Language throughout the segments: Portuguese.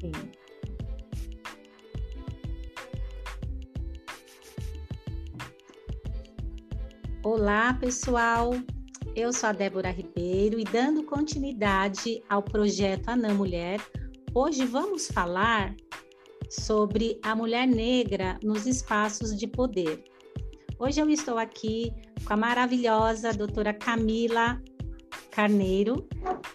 Sim. Olá, pessoal. Eu sou a Débora Ribeiro e dando continuidade ao projeto Anã Mulher, hoje vamos falar sobre a mulher negra nos espaços de poder. Hoje eu estou aqui com a maravilhosa doutora Camila Carneiro.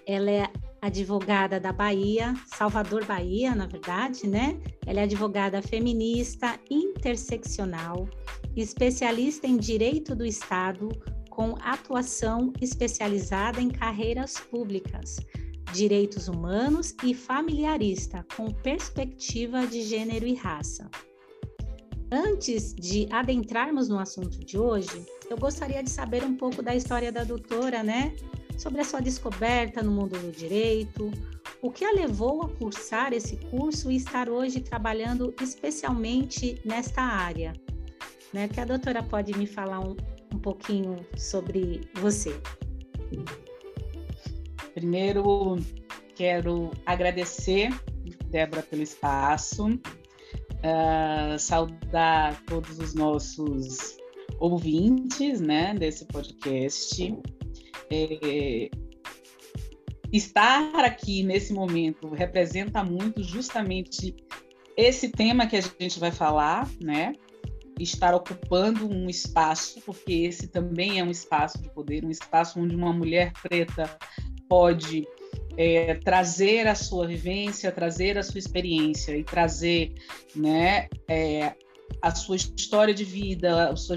Ela é advogada da Bahia, Salvador Bahia, na verdade, né? Ela é advogada feminista interseccional, especialista em direito do Estado, com atuação especializada em carreiras públicas, direitos humanos e familiarista, com perspectiva de gênero e raça. Antes de adentrarmos no assunto de hoje, eu gostaria de saber um pouco da história da doutora, né? Sobre a sua descoberta no mundo do direito, o que a levou a cursar esse curso e estar hoje trabalhando especialmente nesta área. Né? Que a doutora pode me falar um, um pouquinho sobre você. Primeiro, quero agradecer, Débora, pelo espaço, uh, saudar todos os nossos ouvintes né, desse podcast. É, estar aqui nesse momento representa muito justamente esse tema que a gente vai falar, né? estar ocupando um espaço, porque esse também é um espaço de poder, um espaço onde uma mulher preta pode é, trazer a sua vivência, trazer a sua experiência e trazer né, é, a sua história de vida, o seu,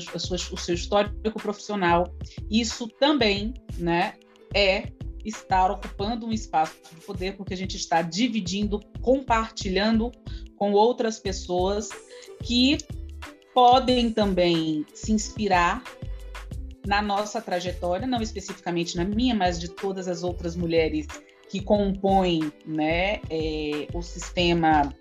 o seu histórico profissional. Isso também né, é estar ocupando um espaço de poder, porque a gente está dividindo, compartilhando com outras pessoas que podem também se inspirar na nossa trajetória, não especificamente na minha, mas de todas as outras mulheres que compõem né, é, o sistema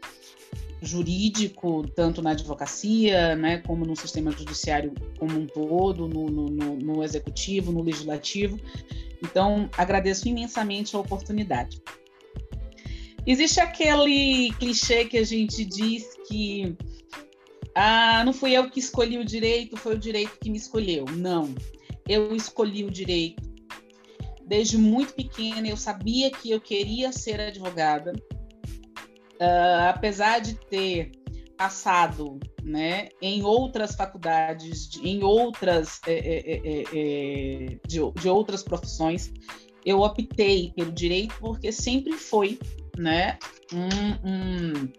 jurídico, tanto na advocacia, né, como no sistema judiciário como um todo, no, no, no executivo, no legislativo. Então, agradeço imensamente a oportunidade. Existe aquele clichê que a gente diz que ah, não fui eu que escolhi o direito, foi o direito que me escolheu. Não, eu escolhi o direito. Desde muito pequena eu sabia que eu queria ser advogada. Uh, apesar de ter passado né, em outras faculdades, em outras é, é, é, é, de, de, outras profissões, eu optei pelo direito porque sempre foi né, um, um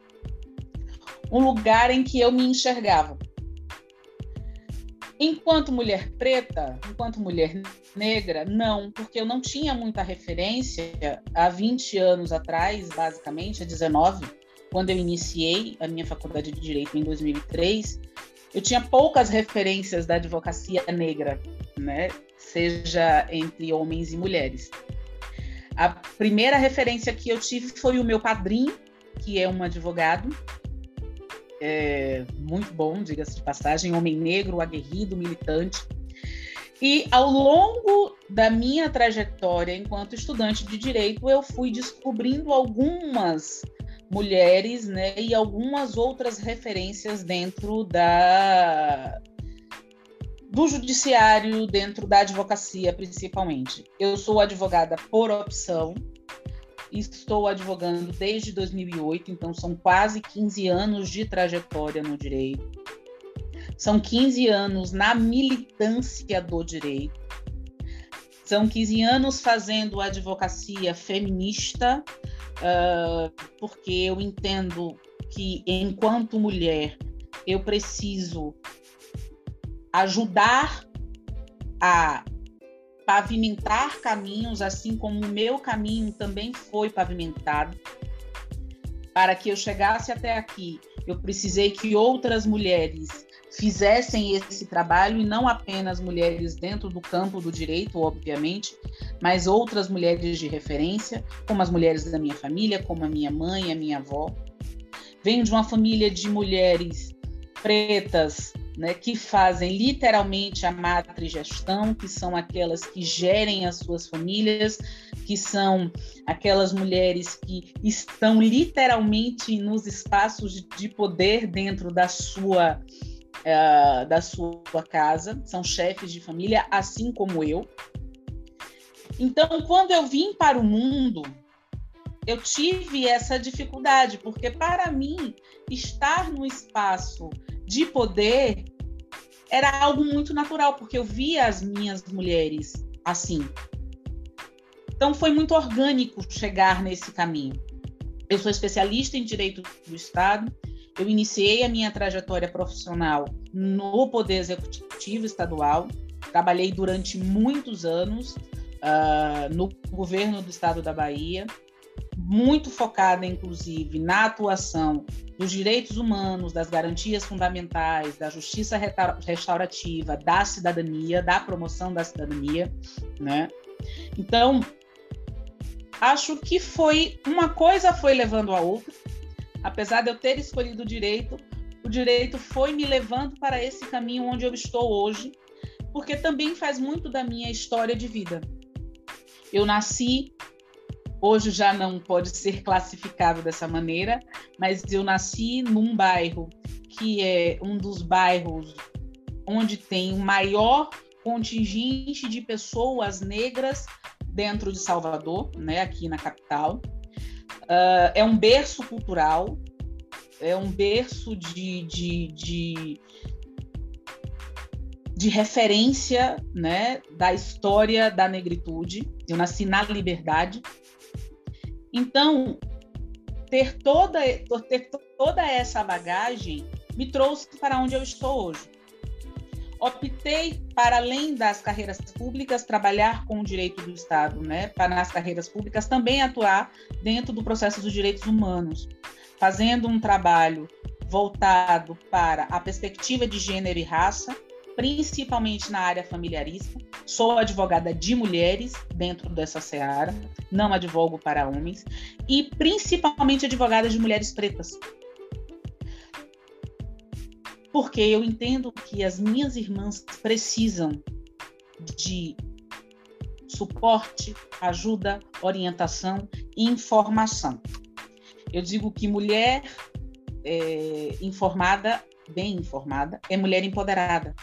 um lugar em que eu me enxergava. Enquanto mulher preta, enquanto mulher negra, não, porque eu não tinha muita referência há 20 anos atrás, basicamente, há 19, quando eu iniciei a minha faculdade de Direito em 2003, eu tinha poucas referências da advocacia negra, né? seja entre homens e mulheres. A primeira referência que eu tive foi o meu padrinho, que é um advogado, é, muito bom, diga-se de passagem, homem negro, aguerrido, militante. E ao longo da minha trajetória enquanto estudante de direito, eu fui descobrindo algumas mulheres, né, e algumas outras referências dentro da do judiciário, dentro da advocacia, principalmente. Eu sou advogada por opção, Estou advogando desde 2008, então são quase 15 anos de trajetória no direito. São 15 anos na militância do direito. São 15 anos fazendo advocacia feminista, uh, porque eu entendo que, enquanto mulher, eu preciso ajudar a pavimentar caminhos, assim como o meu caminho também foi pavimentado. Para que eu chegasse até aqui, eu precisei que outras mulheres fizessem esse trabalho e não apenas mulheres dentro do campo do direito, obviamente, mas outras mulheres de referência, como as mulheres da minha família, como a minha mãe, a minha avó. Venho de uma família de mulheres pretas, né, que fazem literalmente a matrigestão, que são aquelas que gerem as suas famílias, que são aquelas mulheres que estão literalmente nos espaços de poder dentro da sua uh, da sua casa, são chefes de família, assim como eu. Então, quando eu vim para o mundo, eu tive essa dificuldade, porque para mim estar no espaço de poder era algo muito natural, porque eu via as minhas mulheres assim. Então foi muito orgânico chegar nesse caminho. Eu sou especialista em direito do Estado. Eu iniciei a minha trajetória profissional no Poder Executivo Estadual. Trabalhei durante muitos anos uh, no governo do Estado da Bahia muito focada, inclusive, na atuação dos direitos humanos, das garantias fundamentais, da justiça restaurativa, da cidadania, da promoção da cidadania, né? Então, acho que foi uma coisa foi levando a outra. Apesar de eu ter escolhido o direito, o direito foi me levando para esse caminho onde eu estou hoje, porque também faz muito da minha história de vida. Eu nasci hoje já não pode ser classificado dessa maneira, mas eu nasci num bairro que é um dos bairros onde tem o maior contingente de pessoas negras dentro de Salvador, né, aqui na capital. Uh, é um berço cultural, é um berço de, de, de, de referência né, da história da negritude. Eu nasci na Liberdade, então, ter toda, ter toda essa bagagem me trouxe para onde eu estou hoje. Optei, para além das carreiras públicas, trabalhar com o direito do Estado, né? para nas carreiras públicas também atuar dentro do processo dos direitos humanos, fazendo um trabalho voltado para a perspectiva de gênero e raça, principalmente na área familiarista. Sou advogada de mulheres dentro dessa seara, não advogo para homens, e principalmente advogada de mulheres pretas. Porque eu entendo que as minhas irmãs precisam de suporte, ajuda, orientação e informação. Eu digo que mulher é, informada, bem informada, é mulher empoderada.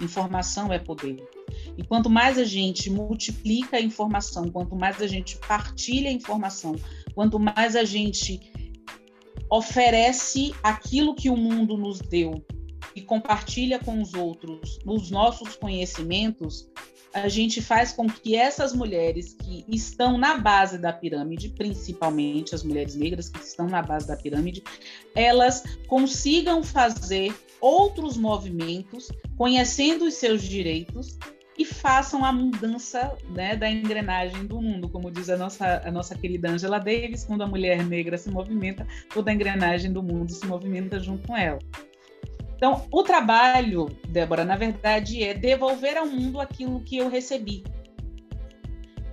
Informação é poder. E quanto mais a gente multiplica a informação, quanto mais a gente partilha a informação, quanto mais a gente oferece aquilo que o mundo nos deu e compartilha com os outros os nossos conhecimentos, a gente faz com que essas mulheres que estão na base da pirâmide, principalmente as mulheres negras que estão na base da pirâmide, elas consigam fazer outros movimentos, conhecendo os seus direitos e façam a mudança né, da engrenagem do mundo, como diz a nossa, a nossa querida Angela Davis, quando a mulher negra se movimenta, toda a engrenagem do mundo se movimenta junto com ela. Então, o trabalho, Débora, na verdade, é devolver ao mundo aquilo que eu recebi.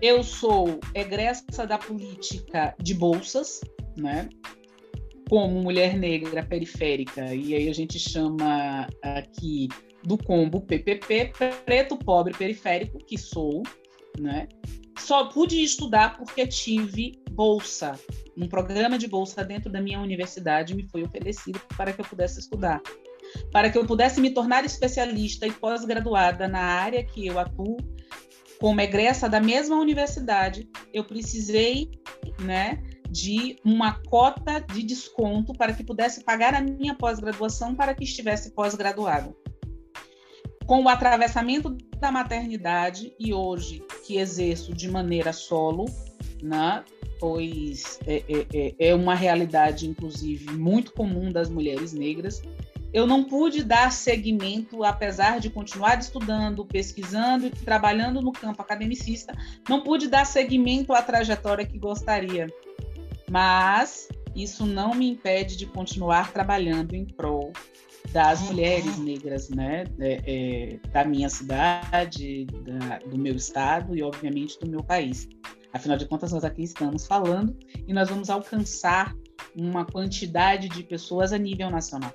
Eu sou egressa da política de bolsas, né? Como mulher negra periférica, e aí a gente chama aqui do combo PPP, preto, pobre, periférico, que sou, né? Só pude estudar porque tive bolsa. Um programa de bolsa dentro da minha universidade me foi oferecido para que eu pudesse estudar. Para que eu pudesse me tornar especialista e pós-graduada na área que eu atuo, como egressa da mesma universidade, eu precisei, né, de uma cota de desconto para que pudesse pagar a minha pós-graduação para que estivesse pós-graduado. Com o atravessamento da maternidade e hoje que exerço de maneira solo, né, pois é, é, é, é uma realidade, inclusive, muito comum das mulheres negras, eu não pude dar seguimento, apesar de continuar estudando, pesquisando e trabalhando no campo academicista, não pude dar seguimento à trajetória que gostaria mas isso não me impede de continuar trabalhando em prol das mulheres negras, né, é, é, da minha cidade, da, do meu estado e, obviamente, do meu país. Afinal de contas, nós aqui estamos falando e nós vamos alcançar uma quantidade de pessoas a nível nacional.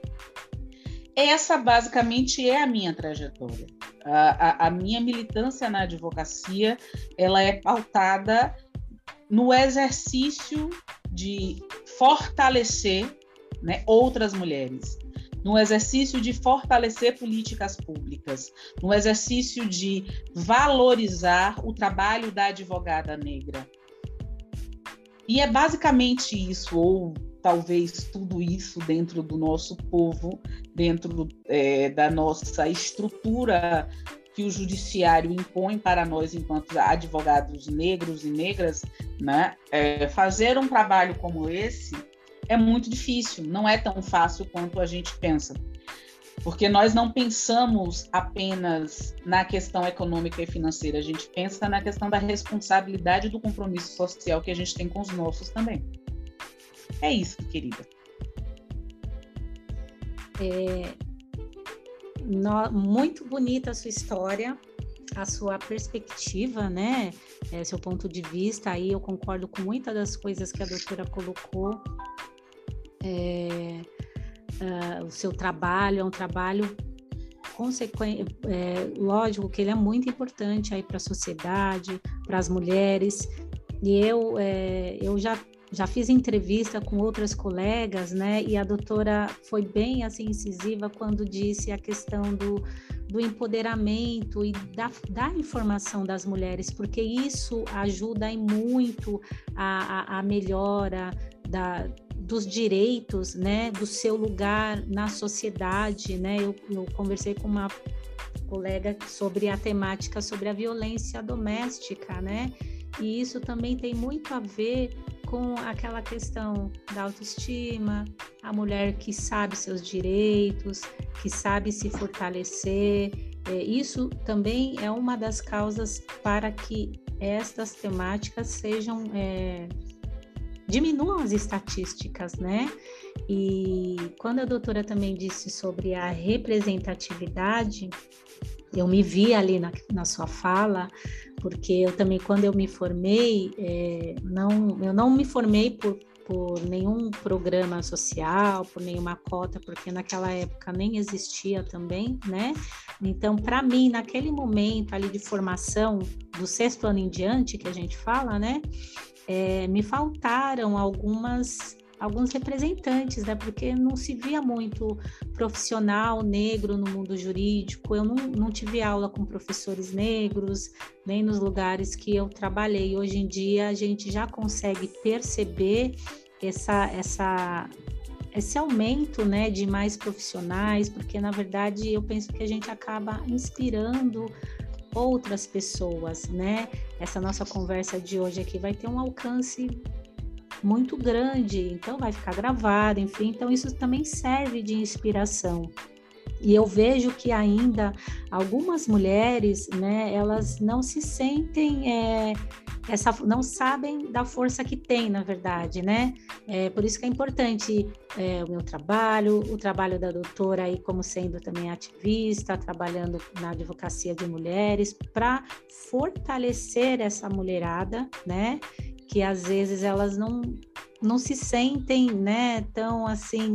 essa basicamente é a minha trajetória. A, a, a, minha militância na advocacia ela é pautada no exercício de fortalecer né, outras mulheres, no exercício de fortalecer políticas públicas, no exercício de valorizar o trabalho da advogada negra. E é basicamente isso, ou talvez tudo isso dentro do nosso povo, dentro é, da nossa estrutura que o judiciário impõe para nós enquanto advogados negros e negras, né? É, fazer um trabalho como esse é muito difícil, não é tão fácil quanto a gente pensa. Porque nós não pensamos apenas na questão econômica e financeira, a gente pensa na questão da responsabilidade do compromisso social que a gente tem com os nossos também. É isso, querida. É, no, muito bonita a sua história, a sua perspectiva, né? É, seu ponto de vista. Aí eu concordo com muitas das coisas que a doutora colocou. É, uh, o seu trabalho é um trabalho consequente, é, lógico que ele é muito importante aí para a sociedade, para as mulheres. E eu, é, eu já já fiz entrevista com outras colegas, né? E a doutora foi bem assim incisiva quando disse a questão do, do empoderamento e da, da informação das mulheres, porque isso ajuda muito a, a, a melhora da, dos direitos, né, do seu lugar na sociedade, né? Eu, eu conversei com uma colega sobre a temática sobre a violência doméstica, né? E isso também tem muito a ver com aquela questão da autoestima, a mulher que sabe seus direitos, que sabe se fortalecer. É, isso também é uma das causas para que estas temáticas sejam é, diminuam as estatísticas, né? E quando a doutora também disse sobre a representatividade, eu me vi ali na, na sua fala, porque eu também, quando eu me formei, é, não, eu não me formei por, por nenhum programa social, por nenhuma cota, porque naquela época nem existia também, né? Então, para mim, naquele momento ali de formação, do sexto ano em diante, que a gente fala, né? É, me faltaram algumas alguns representantes, né? Porque não se via muito profissional negro no mundo jurídico. Eu não, não tive aula com professores negros, nem nos lugares que eu trabalhei. Hoje em dia a gente já consegue perceber essa, essa, esse aumento né, de mais profissionais, porque na verdade eu penso que a gente acaba inspirando outras pessoas, né? Essa nossa conversa de hoje aqui vai ter um alcance muito grande, então vai ficar gravado, enfim, então isso também serve de inspiração. E eu vejo que ainda algumas mulheres, né, elas não se sentem é, essa, não sabem da força que tem, na verdade, né? É, por isso que é importante é, o meu trabalho, o trabalho da doutora aí como sendo também ativista, trabalhando na advocacia de mulheres, para fortalecer essa mulherada, né? Que às vezes elas não, não se sentem né, tão assim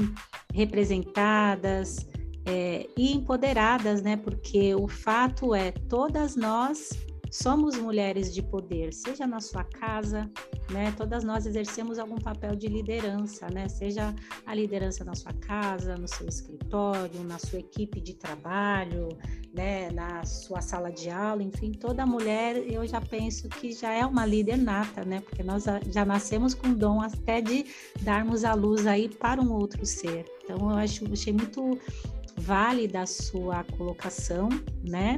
representadas é, e empoderadas, né? Porque o fato é, todas nós somos mulheres de poder, seja na sua casa, né? Todas nós exercemos algum papel de liderança, né? Seja a liderança na sua casa, no seu escritório, na sua equipe de trabalho, né? Na sua sala de aula, enfim, toda mulher eu já penso que já é uma líder nata, né? Porque nós já nascemos com dom até de darmos a luz aí para um outro ser. Então eu acho, achei muito válida a sua colocação, né?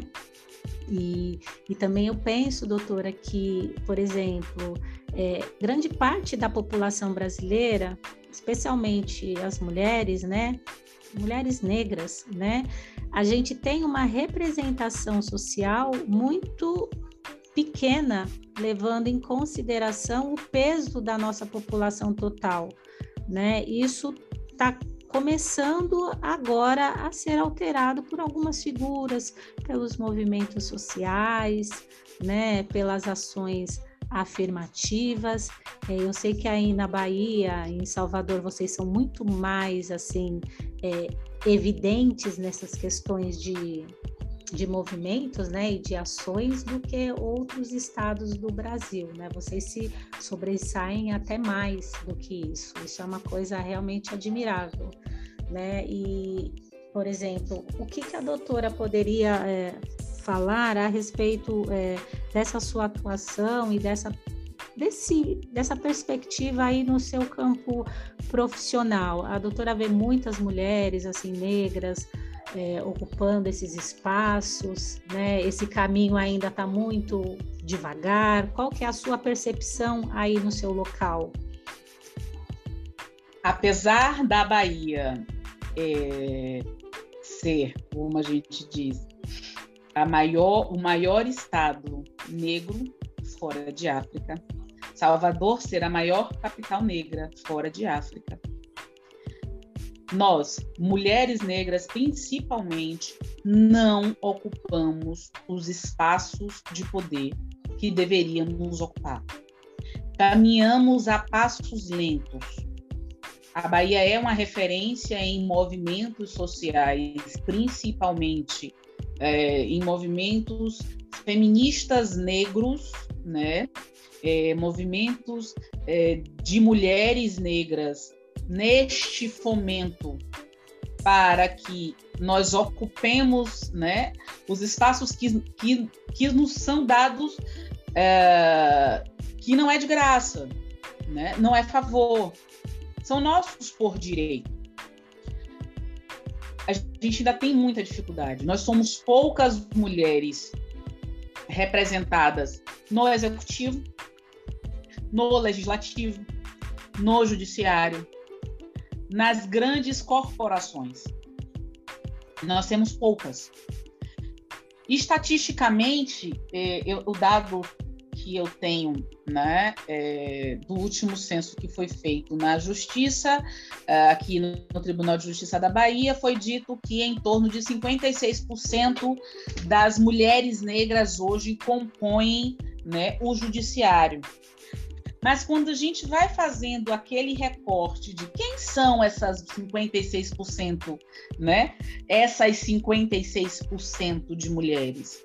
E, e também eu penso, doutora, que, por exemplo, é, grande parte da população brasileira, especialmente as mulheres, né? Mulheres negras, né? A gente tem uma representação social muito pequena, levando em consideração o peso da nossa população total, né? Isso está começando agora a ser alterado por algumas figuras, pelos movimentos sociais, né, pelas ações afirmativas. É, eu sei que aí na Bahia, em Salvador, vocês são muito mais assim é, evidentes nessas questões de, de movimentos né, e de ações do que outros estados do Brasil. Né? Vocês se sobressaem até mais do que isso. Isso é uma coisa realmente admirável. Né? E, por exemplo, o que, que a doutora poderia é, falar a respeito é, dessa sua atuação e dessa desse, dessa perspectiva aí no seu campo profissional. A doutora vê muitas mulheres assim negras é, ocupando esses espaços, né? Esse caminho ainda está muito devagar. Qual que é a sua percepção aí no seu local? Apesar da Bahia é, ser, como a gente diz, a maior, o maior estado negro fora de África, Salvador ser a maior capital negra fora de África. Nós, mulheres negras principalmente, não ocupamos os espaços de poder que deveríamos ocupar. Caminhamos a passos lentos. A Bahia é uma referência em movimentos sociais, principalmente é, em movimentos feministas negros, né? é, movimentos é, de mulheres negras neste fomento para que nós ocupemos né, os espaços que, que, que nos são dados, é, que não é de graça, né, não é favor, são nossos por direito. A gente ainda tem muita dificuldade. Nós somos poucas mulheres representadas no executivo, no legislativo, no judiciário, nas grandes corporações. Nós temos poucas. Estatisticamente, é, eu, o dado que eu tenho né, é, do último censo que foi feito na Justiça, é, aqui no, no, Tribunal de Justiça da Bahia, foi dito que em torno de 56% das mulheres negras hoje compõem né, o judiciário. Mas quando a gente vai fazendo aquele recorte de quem são essas 56%, né? Essas 56% de mulheres.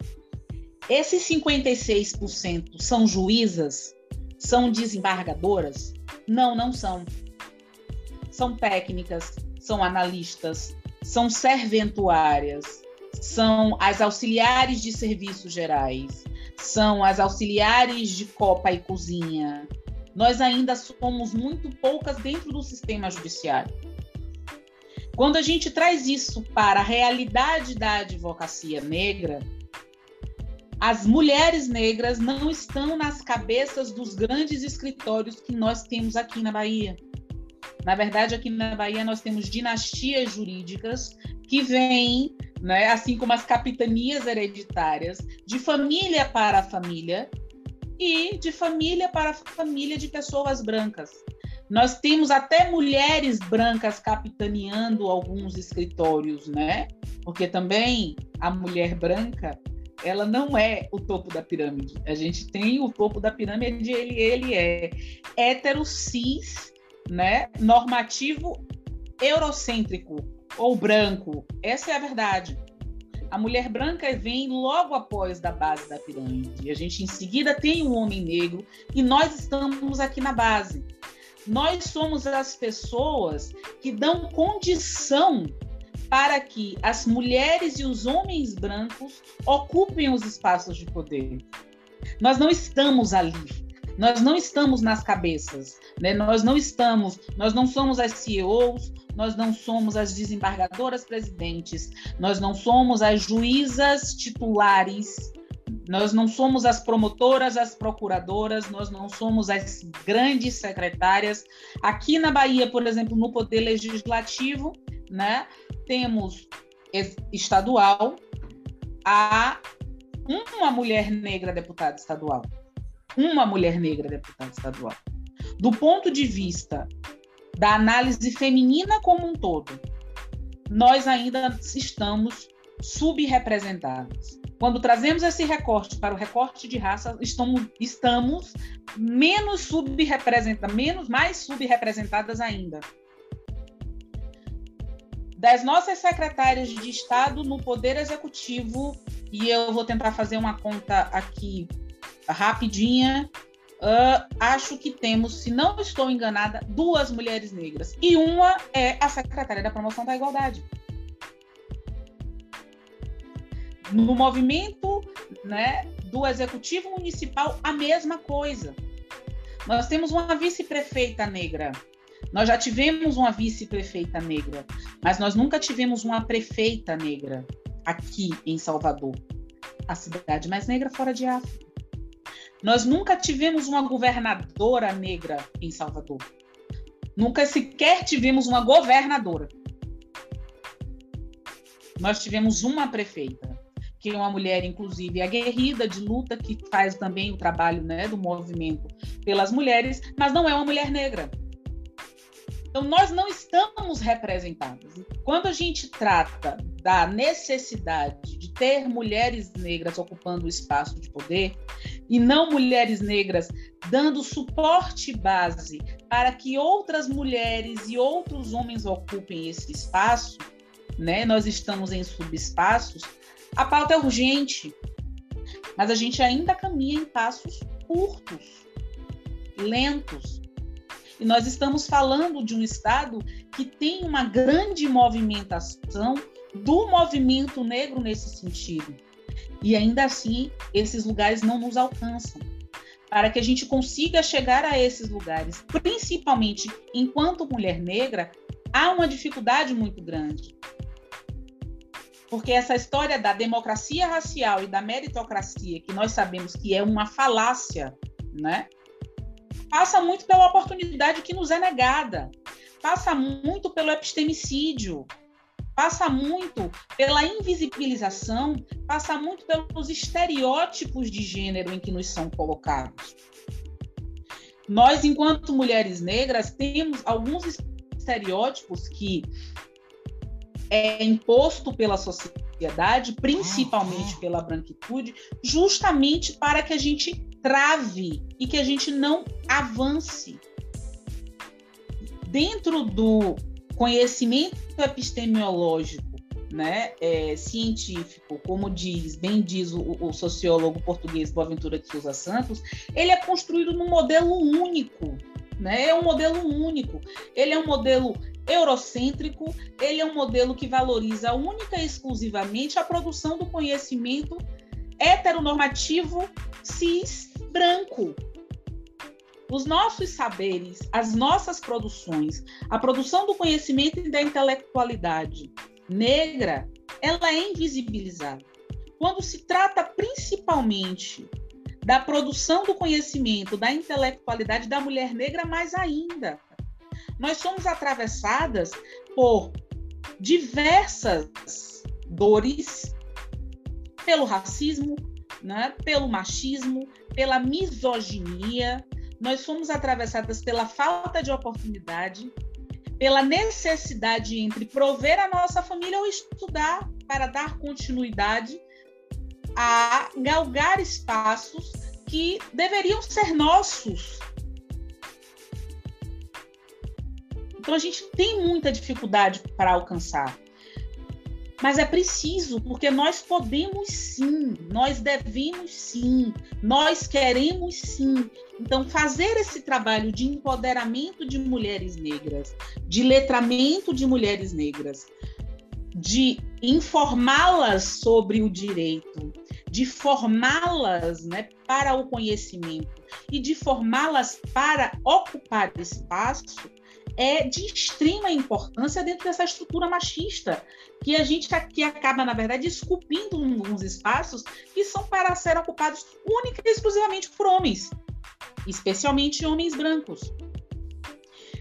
Esses 56% são juízas? São desembargadoras? Não, não são. São técnicas, são analistas, são serventuárias, são as auxiliares de serviços gerais, são as auxiliares de copa e cozinha, nós ainda somos muito poucas dentro do sistema judiciário. Quando a gente traz isso para a realidade da advocacia negra, as mulheres negras não estão nas cabeças dos grandes escritórios que nós temos aqui na Bahia. Na verdade, aqui na Bahia nós temos dinastias jurídicas que vêm, né, assim como as capitanias hereditárias, de família para família, e de família para família de pessoas brancas. Nós temos até mulheres brancas capitaneando alguns escritórios, né? Porque também a mulher branca, ela não é o topo da pirâmide. A gente tem o topo da pirâmide, ele, ele é hétero, cis, né? normativo, eurocêntrico ou branco. Essa é a verdade. A mulher branca vem logo após da base da pirâmide. A gente em seguida tem o um homem negro e nós estamos aqui na base. Nós somos as pessoas que dão condição para que as mulheres e os homens brancos ocupem os espaços de poder. Nós não estamos ali. Nós não estamos nas cabeças, né? Nós não estamos, nós não somos as CEOs, nós não somos as desembargadoras presidentes, nós não somos as juízas titulares, nós não somos as promotoras, as procuradoras, nós não somos as grandes secretárias. Aqui na Bahia, por exemplo, no Poder Legislativo, né, temos estadual a uma mulher negra deputada estadual uma mulher negra deputada estadual. Do ponto de vista da análise feminina como um todo, nós ainda estamos subrepresentadas. Quando trazemos esse recorte para o recorte de raça, estamos, estamos menos subrepresentadas, menos mais subrepresentadas ainda. das nossas secretárias de Estado no Poder Executivo, e eu vou tentar fazer uma conta aqui rapidinha, uh, acho que temos, se não estou enganada, duas mulheres negras. E uma é a secretária da Promoção da Igualdade. No movimento né, do Executivo Municipal, a mesma coisa. Nós temos uma vice-prefeita negra. Nós já tivemos uma vice-prefeita negra, mas nós nunca tivemos uma prefeita negra aqui em Salvador, a cidade mais negra fora de África. Nós nunca tivemos uma governadora negra em Salvador. Nunca sequer tivemos uma governadora. Nós tivemos uma prefeita, que é uma mulher, inclusive, aguerrida de luta, que faz também o trabalho né, do movimento pelas mulheres, mas não é uma mulher negra. Então, nós não estamos representadas. Quando a gente trata da necessidade de ter mulheres negras ocupando o espaço de poder e não mulheres negras dando suporte base para que outras mulheres e outros homens ocupem esse espaço, né? Nós estamos em subespaços. A pauta é urgente, mas a gente ainda caminha em passos curtos, lentos, e nós estamos falando de um Estado que tem uma grande movimentação do movimento negro nesse sentido. E ainda assim, esses lugares não nos alcançam. Para que a gente consiga chegar a esses lugares, principalmente enquanto mulher negra, há uma dificuldade muito grande. Porque essa história da democracia racial e da meritocracia, que nós sabemos que é uma falácia, né? passa muito pela oportunidade que nos é negada, passa muito pelo epistemicídio, passa muito pela invisibilização, passa muito pelos estereótipos de gênero em que nos são colocados. Nós, enquanto mulheres negras, temos alguns estereótipos que é imposto pela sociedade, principalmente pela branquitude, justamente para que a gente trave e que a gente não avance. Dentro do conhecimento epistemológico, né, é, científico, como diz, bem diz o, o, sociólogo português Boaventura de Souza Santos, ele é construído num modelo único, né? É um modelo único. Ele é um modelo eurocêntrico, ele é um modelo que valoriza única e exclusivamente a produção do conhecimento heteronormativo cis branco. Os nossos saberes, as nossas produções, a produção do conhecimento e da intelectualidade negra, ela é invisibilizada. Quando se trata principalmente da produção do conhecimento, da intelectualidade da mulher negra, mais ainda. Nós somos atravessadas por diversas dores, pelo racismo, né, pelo machismo, pela misoginia, nós fomos atravessadas pela falta de oportunidade, pela necessidade entre prover a nossa família ou estudar para dar continuidade a galgar espaços que deveriam ser nossos. Então a gente tem muita dificuldade para alcançar. Mas é preciso, porque nós podemos sim, nós devemos sim, nós queremos sim. Então, fazer esse trabalho de empoderamento de mulheres negras, de letramento de mulheres negras, de informá-las sobre o direito, de formá-las né, para o conhecimento e de formá-las para ocupar espaço, é de extrema importância dentro dessa estrutura machista, que a gente aqui acaba, na verdade, esculpindo uns espaços que são para ser ocupados única e exclusivamente por homens, especialmente homens brancos.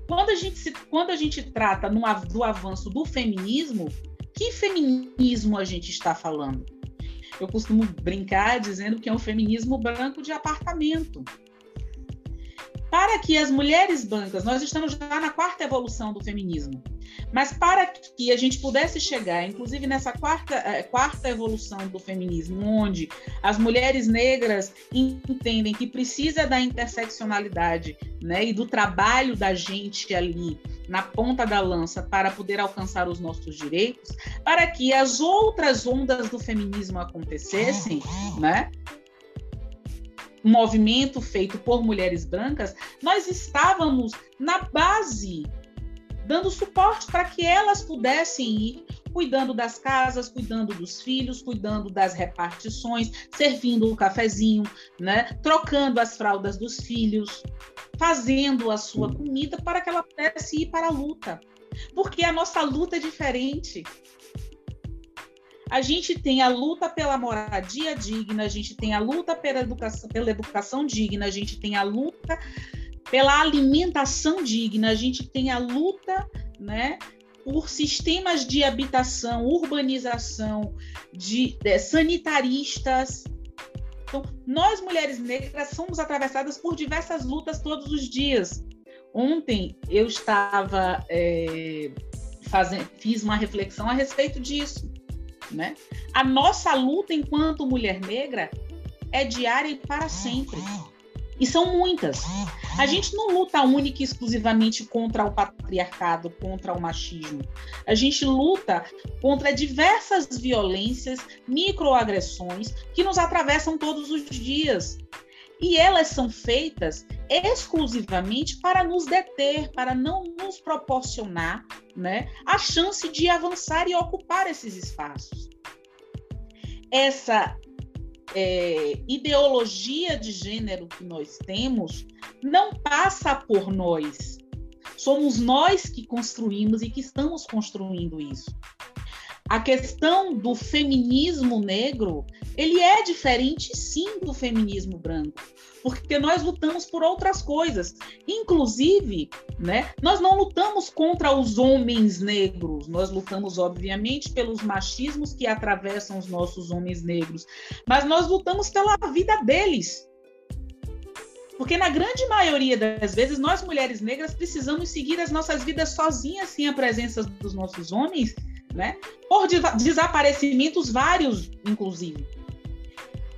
Quando a gente, se, quando a gente trata no, do avanço do feminismo, que feminismo a gente está falando? Eu costumo brincar dizendo que é um feminismo branco de apartamento para que as mulheres brancas, nós estamos já na quarta evolução do feminismo, mas para que a gente pudesse chegar, inclusive nessa quarta, eh, quarta evolução do feminismo, onde as mulheres negras entendem que precisa da interseccionalidade né, e do trabalho da gente ali na ponta da lança para poder alcançar os nossos direitos, para que as outras ondas do feminismo acontecessem, né? Movimento feito por mulheres brancas, nós estávamos na base, dando suporte para que elas pudessem ir cuidando das casas, cuidando dos filhos, cuidando das repartições, servindo o cafezinho, né? trocando as fraldas dos filhos, fazendo a sua comida para que ela pudesse ir para a luta. Porque a nossa luta é diferente. A gente tem a luta pela moradia digna, a gente tem a luta pela educação, pela educação digna, a gente tem a luta pela alimentação digna, a gente tem a luta, né, por sistemas de habitação, urbanização, de, de sanitaristas. Então, nós mulheres negras somos atravessadas por diversas lutas todos os dias. Ontem eu estava é, fazendo, fiz uma reflexão a respeito disso, né? A nossa luta enquanto mulher negra é diária e para sempre. E são muitas. A gente não luta única e exclusivamente contra o patriarcado, contra o machismo. A gente luta contra diversas violências, microagressões que nos atravessam todos os dias. E elas são feitas exclusivamente para nos deter, para não nos proporcionar né, a chance de avançar e ocupar esses espaços. Essa é, ideologia de gênero que nós temos não passa por nós. Somos nós que construímos e que estamos construindo isso. A questão do feminismo negro, ele é diferente sim do feminismo branco porque nós lutamos por outras coisas. Inclusive, né, nós não lutamos contra os homens negros, nós lutamos, obviamente, pelos machismos que atravessam os nossos homens negros, mas nós lutamos pela vida deles. Porque na grande maioria das vezes, nós mulheres negras precisamos seguir as nossas vidas sozinhas, sem a presença dos nossos homens, né? Por desaparecimentos vários, inclusive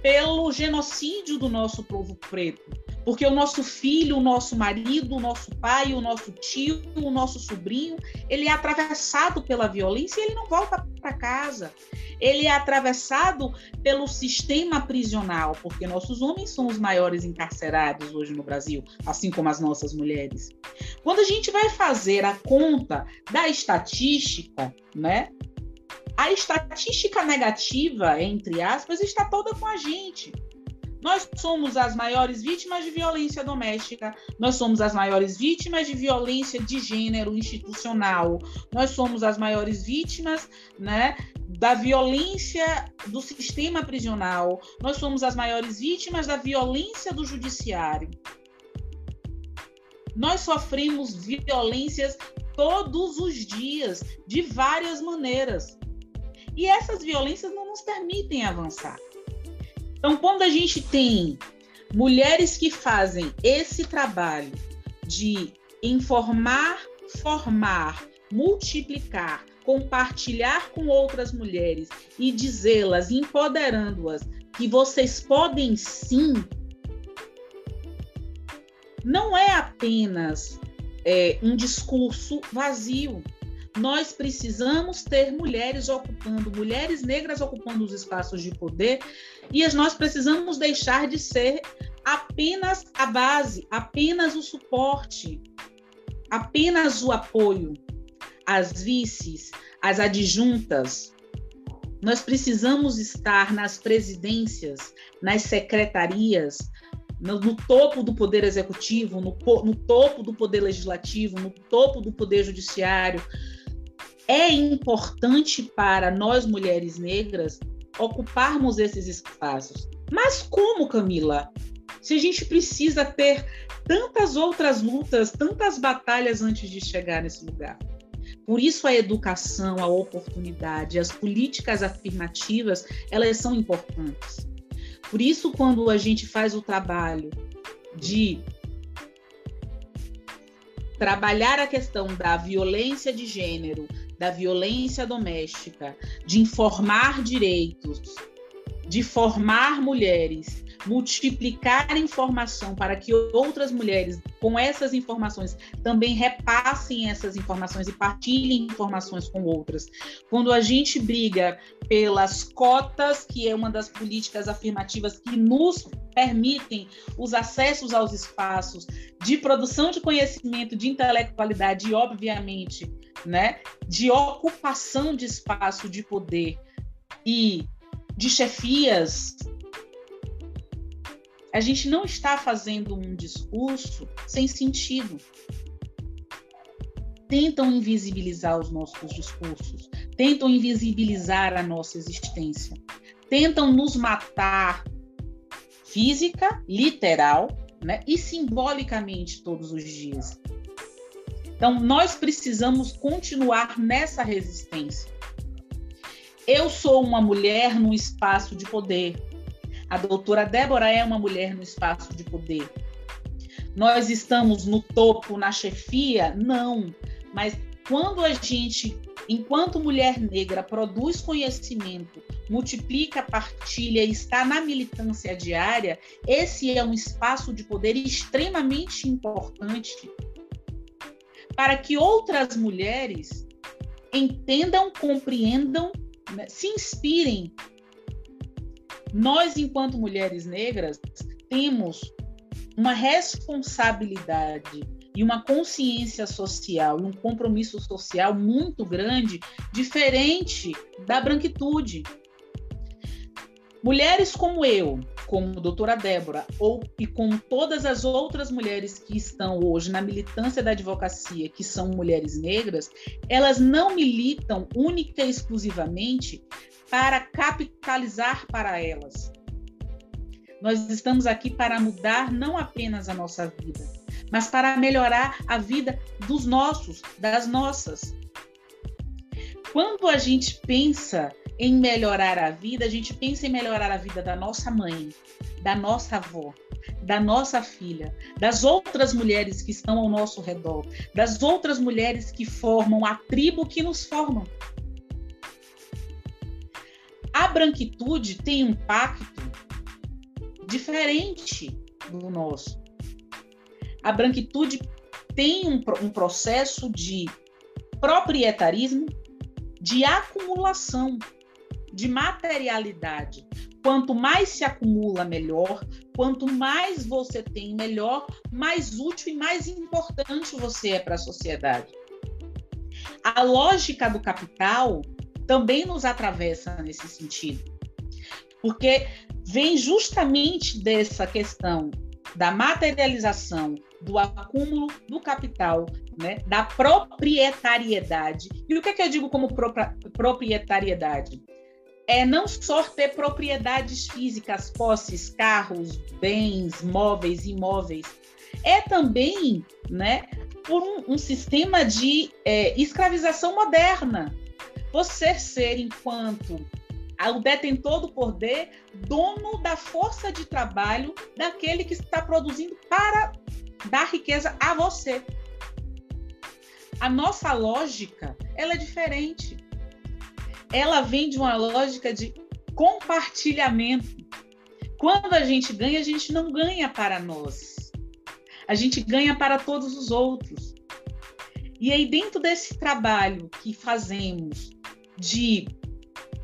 pelo genocídio do nosso povo preto. Porque o nosso filho, o nosso marido, o nosso pai, o nosso tio, o nosso sobrinho, ele é atravessado pela violência e ele não volta para casa. Ele é atravessado pelo sistema prisional, porque nossos homens são os maiores encarcerados hoje no Brasil, assim como as nossas mulheres. Quando a gente vai fazer a conta da estatística, né, a estatística negativa, entre aspas, está toda com a gente. Nós somos as maiores vítimas de violência doméstica, nós somos as maiores vítimas de violência de gênero institucional, nós somos as maiores vítimas né, da violência do sistema prisional, nós somos as maiores vítimas da violência do judiciário. Nós sofremos violências todos os dias, de várias maneiras. E essas violências não nos permitem avançar. Então, quando a gente tem mulheres que fazem esse trabalho de informar, formar, multiplicar, compartilhar com outras mulheres e dizê-las, empoderando-as, que vocês podem sim, não é apenas é, um discurso vazio nós precisamos ter mulheres ocupando, mulheres negras ocupando os espaços de poder, e nós precisamos deixar de ser apenas a base, apenas o suporte, apenas o apoio. As vices, as adjuntas. Nós precisamos estar nas presidências, nas secretarias, no, no, topo do poder executivo, no, no, topo do poder legislativo, no topo do poder judiciário, é importante para nós mulheres negras ocuparmos esses espaços. Mas como, Camila? Se a gente precisa ter tantas outras lutas, tantas batalhas antes de chegar nesse lugar. Por isso a educação, a oportunidade, as políticas afirmativas, elas são importantes. Por isso quando a gente faz o trabalho de trabalhar a questão da violência de gênero, da violência doméstica, de informar direitos, de formar mulheres multiplicar informação para que outras mulheres, com essas informações, também repassem essas informações e partilhem informações com outras. Quando a gente briga pelas cotas, que é uma das políticas afirmativas que nos permitem os acessos aos espaços de produção de conhecimento, de intelectualidade e, obviamente, né, de ocupação de espaço de poder e de chefias a gente não está fazendo um discurso sem sentido. Tentam invisibilizar os nossos discursos, tentam invisibilizar a nossa existência, tentam nos matar física, literal, né, e simbolicamente todos os dias. Então, nós precisamos continuar nessa resistência. Eu sou uma mulher num espaço de poder, a doutora Débora é uma mulher no espaço de poder. Nós estamos no topo, na chefia? Não. Mas quando a gente, enquanto mulher negra, produz conhecimento, multiplica, partilha está na militância diária, esse é um espaço de poder extremamente importante para que outras mulheres entendam, compreendam, né, se inspirem nós, enquanto mulheres negras, temos uma responsabilidade e uma consciência social um compromisso social muito grande, diferente da branquitude. Mulheres como eu, como doutora Débora, ou e como todas as outras mulheres que estão hoje na militância da advocacia, que são mulheres negras, elas não militam única e exclusivamente para capitalizar para elas. Nós estamos aqui para mudar não apenas a nossa vida, mas para melhorar a vida dos nossos, das nossas. Quando a gente pensa em melhorar a vida, a gente pensa em melhorar a vida da nossa mãe, da nossa avó, da nossa filha, das outras mulheres que estão ao nosso redor, das outras mulheres que formam a tribo que nos formam. A branquitude tem um pacto diferente do nosso. A branquitude tem um, um processo de proprietarismo, de acumulação, de materialidade. Quanto mais se acumula, melhor. Quanto mais você tem, melhor, mais útil e mais importante você é para a sociedade. A lógica do capital também nos atravessa nesse sentido. Porque vem justamente dessa questão da materialização, do acúmulo do capital, né, da proprietariedade. E o que, é que eu digo como proprietariedade? É não só ter propriedades físicas, posses, carros, bens, móveis, imóveis, é também né, por um, um sistema de é, escravização moderna, você ser, enquanto o detentor do poder, dono da força de trabalho daquele que está produzindo para dar riqueza a você. A nossa lógica, ela é diferente. Ela vem de uma lógica de compartilhamento. Quando a gente ganha, a gente não ganha para nós. A gente ganha para todos os outros. E aí, dentro desse trabalho que fazemos de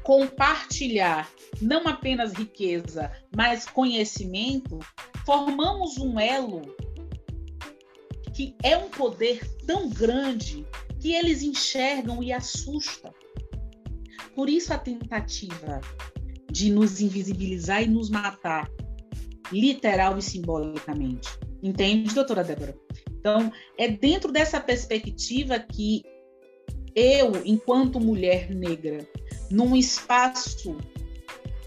compartilhar não apenas riqueza, mas conhecimento, formamos um elo que é um poder tão grande que eles enxergam e assusta. Por isso a tentativa de nos invisibilizar e nos matar, literal e simbolicamente. Entende, doutora Débora? Então, é dentro dessa perspectiva que eu, enquanto mulher negra, num espaço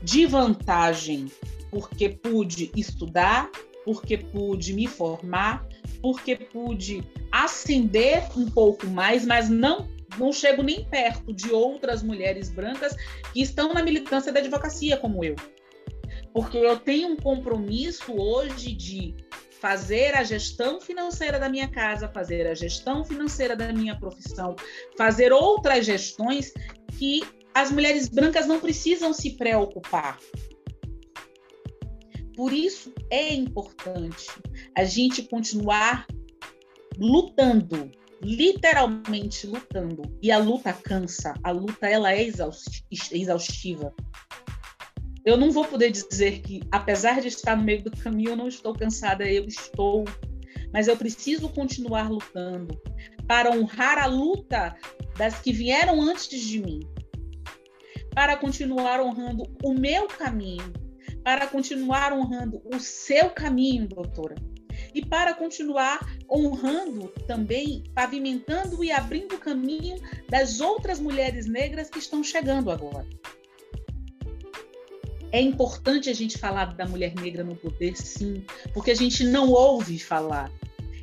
de vantagem, porque pude estudar, porque pude me formar, porque pude ascender um pouco mais, mas não não chego nem perto de outras mulheres brancas que estão na militância da advocacia como eu. Porque eu tenho um compromisso hoje de fazer a gestão financeira da minha casa, fazer a gestão financeira da minha profissão, fazer outras gestões que as mulheres brancas não precisam se preocupar. Por isso é importante a gente continuar lutando, literalmente lutando. E a luta cansa, a luta ela é exaustiva. Eu não vou poder dizer que, apesar de estar no meio do caminho, eu não estou cansada, eu estou. Mas eu preciso continuar lutando para honrar a luta das que vieram antes de mim, para continuar honrando o meu caminho, para continuar honrando o seu caminho, doutora, e para continuar honrando também, pavimentando e abrindo o caminho das outras mulheres negras que estão chegando agora. É importante a gente falar da mulher negra no poder, sim, porque a gente não ouve falar.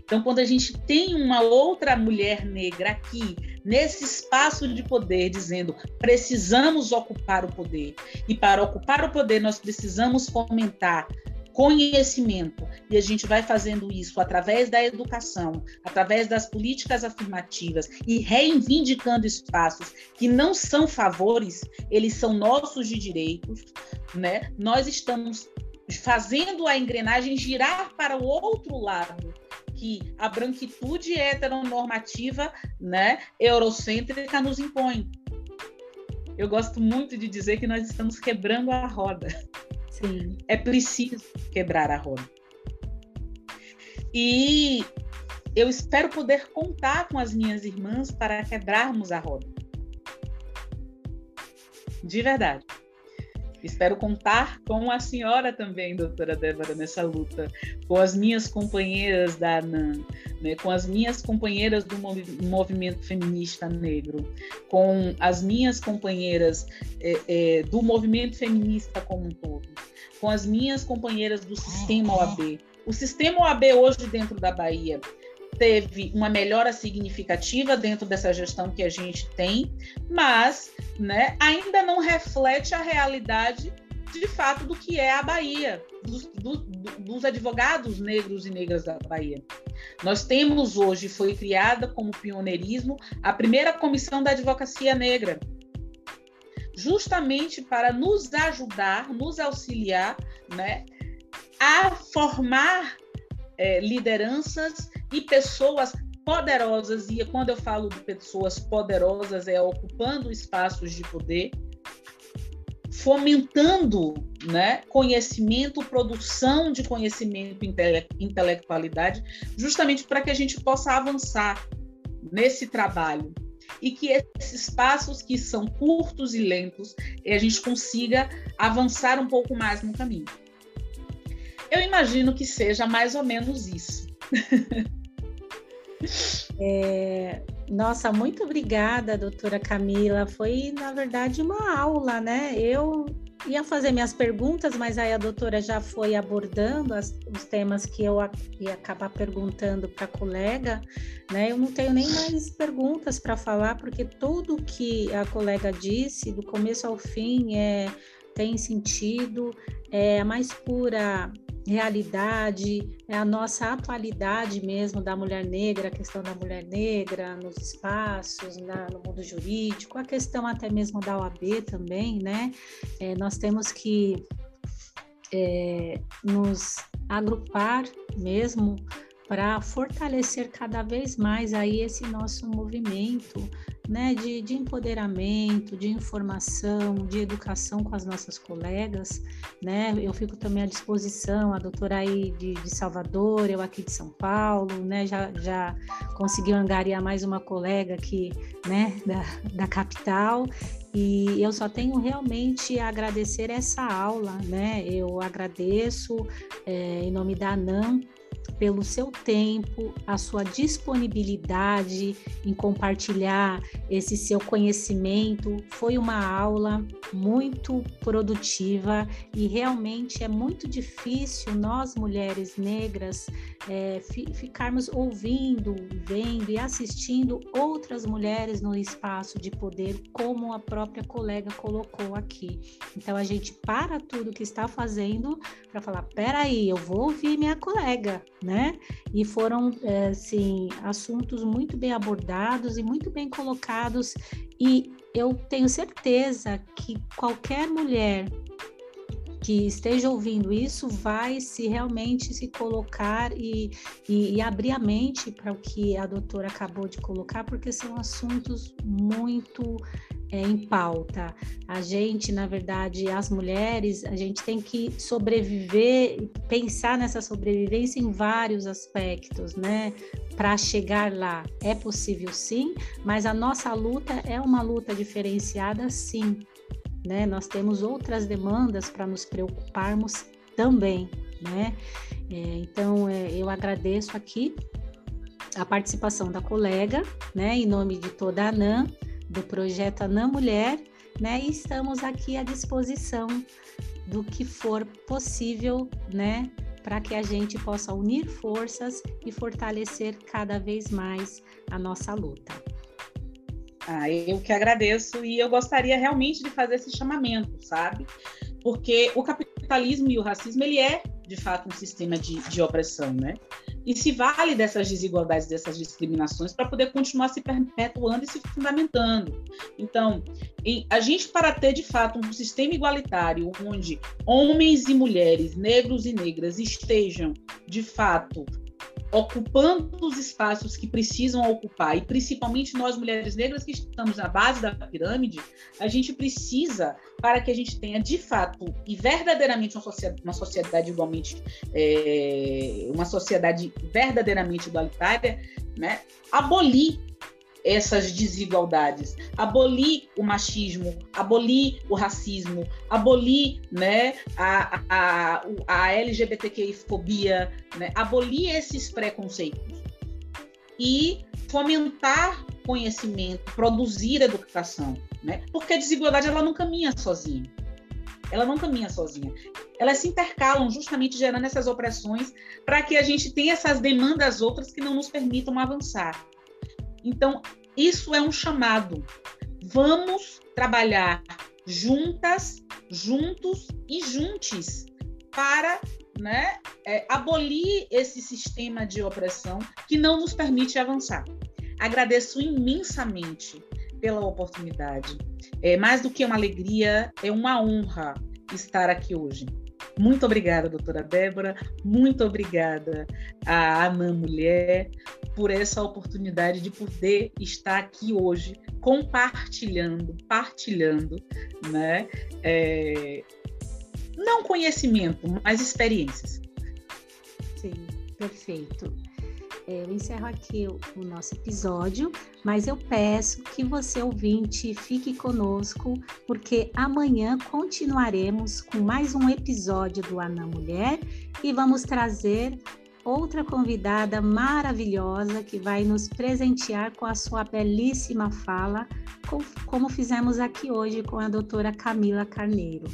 Então, quando a gente tem uma outra mulher negra aqui, nesse espaço de poder, dizendo precisamos ocupar o poder, e para ocupar o poder nós precisamos fomentar conhecimento. E a gente vai fazendo isso através da educação, através das políticas afirmativas e reivindicando espaços que não são favores, eles são nossos de direitos, né? Nós estamos fazendo a engrenagem girar para o outro lado, que a branquitude heteronormativa, né, eurocêntrica nos impõe. Eu gosto muito de dizer que nós estamos quebrando a roda. Sim. É preciso quebrar a roda. E eu espero poder contar com as minhas irmãs para quebrarmos a roda. De verdade. Espero contar com a senhora também, doutora Débora, nessa luta, com as minhas companheiras da ANAM, né, com as minhas companheiras do movimento feminista negro, com as minhas companheiras é, é, do movimento feminista como um todo, com as minhas companheiras do sistema OAB. O sistema OAB hoje dentro da Bahia teve uma melhora significativa dentro dessa gestão que a gente tem, mas né, ainda não reflete a realidade de fato do que é a Bahia, dos, do, dos advogados negros e negras da Bahia. Nós temos hoje, foi criada como pioneirismo, a primeira comissão da advocacia negra, justamente para nos ajudar, nos auxiliar né, a formar é, lideranças e pessoas poderosas, e quando eu falo de pessoas poderosas, é ocupando espaços de poder, fomentando né, conhecimento, produção de conhecimento, intele intelectualidade, justamente para que a gente possa avançar nesse trabalho e que esses passos que são curtos e lentos, a gente consiga avançar um pouco mais no caminho. Eu imagino que seja mais ou menos isso. É, nossa, muito obrigada, doutora Camila. Foi, na verdade, uma aula, né? Eu ia fazer minhas perguntas, mas aí a doutora já foi abordando as, os temas que eu ia acabar perguntando para a colega, né? Eu não tenho nem mais perguntas para falar, porque tudo que a colega disse, do começo ao fim, é, tem sentido, é a mais pura realidade, é a nossa atualidade mesmo da mulher negra, a questão da mulher negra nos espaços, na, no mundo jurídico, a questão até mesmo da OAB também, né? É, nós temos que é, nos agrupar mesmo para fortalecer cada vez mais aí esse nosso movimento né, de, de empoderamento, de informação, de educação com as nossas colegas, né? Eu fico também à disposição, a doutora aí de, de Salvador, eu aqui de São Paulo, né? Já, já consegui angariar mais uma colega aqui, né, da, da capital, e eu só tenho realmente a agradecer essa aula, né? Eu agradeço é, em nome da ANAM pelo seu tempo, a sua disponibilidade em compartilhar esse seu conhecimento. Foi uma aula muito produtiva e realmente é muito difícil nós, mulheres negras, é, ficarmos ouvindo, vendo e assistindo outras mulheres no espaço de poder, como a própria colega colocou aqui. Então a gente para tudo que está fazendo para falar: peraí, eu vou ouvir minha colega né? E foram, é, assim, assuntos muito bem abordados e muito bem colocados. E eu tenho certeza que qualquer mulher que esteja ouvindo isso vai se realmente se colocar e, e, e abrir a mente para o que a doutora acabou de colocar, porque são assuntos muito é, em pauta. A gente, na verdade, as mulheres, a gente tem que sobreviver, pensar nessa sobrevivência em vários aspectos, né? Para chegar lá. É possível sim, mas a nossa luta é uma luta diferenciada, sim. Né? Nós temos outras demandas para nos preocuparmos também, né? É, então, é, eu agradeço aqui a participação da colega, né, em nome de toda a ANAM, do projeto Anã Mulher, né? E estamos aqui à disposição do que for possível, né? Para que a gente possa unir forças e fortalecer cada vez mais a nossa luta. Ah, eu que agradeço e eu gostaria realmente de fazer esse chamamento, sabe? Porque o capitalismo e o racismo ele é de fato um sistema de, de opressão, né? E se vale dessas desigualdades, dessas discriminações para poder continuar se perpetuando e se fundamentando. Então, a gente para ter de fato um sistema igualitário onde homens e mulheres, negros e negras estejam de fato ocupando os espaços que precisam ocupar, e principalmente nós mulheres negras que estamos na base da pirâmide, a gente precisa, para que a gente tenha de fato e verdadeiramente uma sociedade, uma sociedade igualmente, é, uma sociedade verdadeiramente igualitária, né, abolir essas desigualdades, abolir o machismo, abolir o racismo, abolir né, a, a, a LGBTQI-fobia, né, abolir esses preconceitos e fomentar conhecimento, produzir educação, né? Porque a desigualdade ela não caminha sozinha. Ela não caminha sozinha. Elas se intercalam justamente gerando essas opressões para que a gente tenha essas demandas outras que não nos permitam avançar. Então, isso é um chamado. Vamos trabalhar juntas, juntos e juntos para né, é, abolir esse sistema de opressão que não nos permite avançar. Agradeço imensamente pela oportunidade. É mais do que uma alegria, é uma honra estar aqui hoje. Muito obrigada, doutora Débora, muito obrigada à Ana Mulher por essa oportunidade de poder estar aqui hoje compartilhando, partilhando, né? É, não conhecimento, mas experiências. Sim, perfeito. É, eu encerro aqui o, o, nosso episódio, mas eu peço que você, ouvinte, fique conosco, porque amanhã continuaremos com mais um episódio do Ana Mulher e vamos trazer outra convidada maravilhosa que vai nos presentear com a sua belíssima fala, como fizemos aqui hoje com a doutora Camila Carneiro.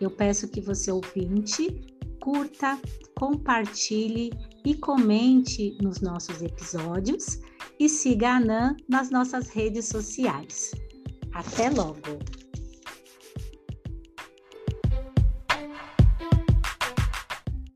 Eu peço que você, ouvinte, curta, compartilhe e comente nos nossos episódios e siga a Anã nas nossas redes sociais. Até logo!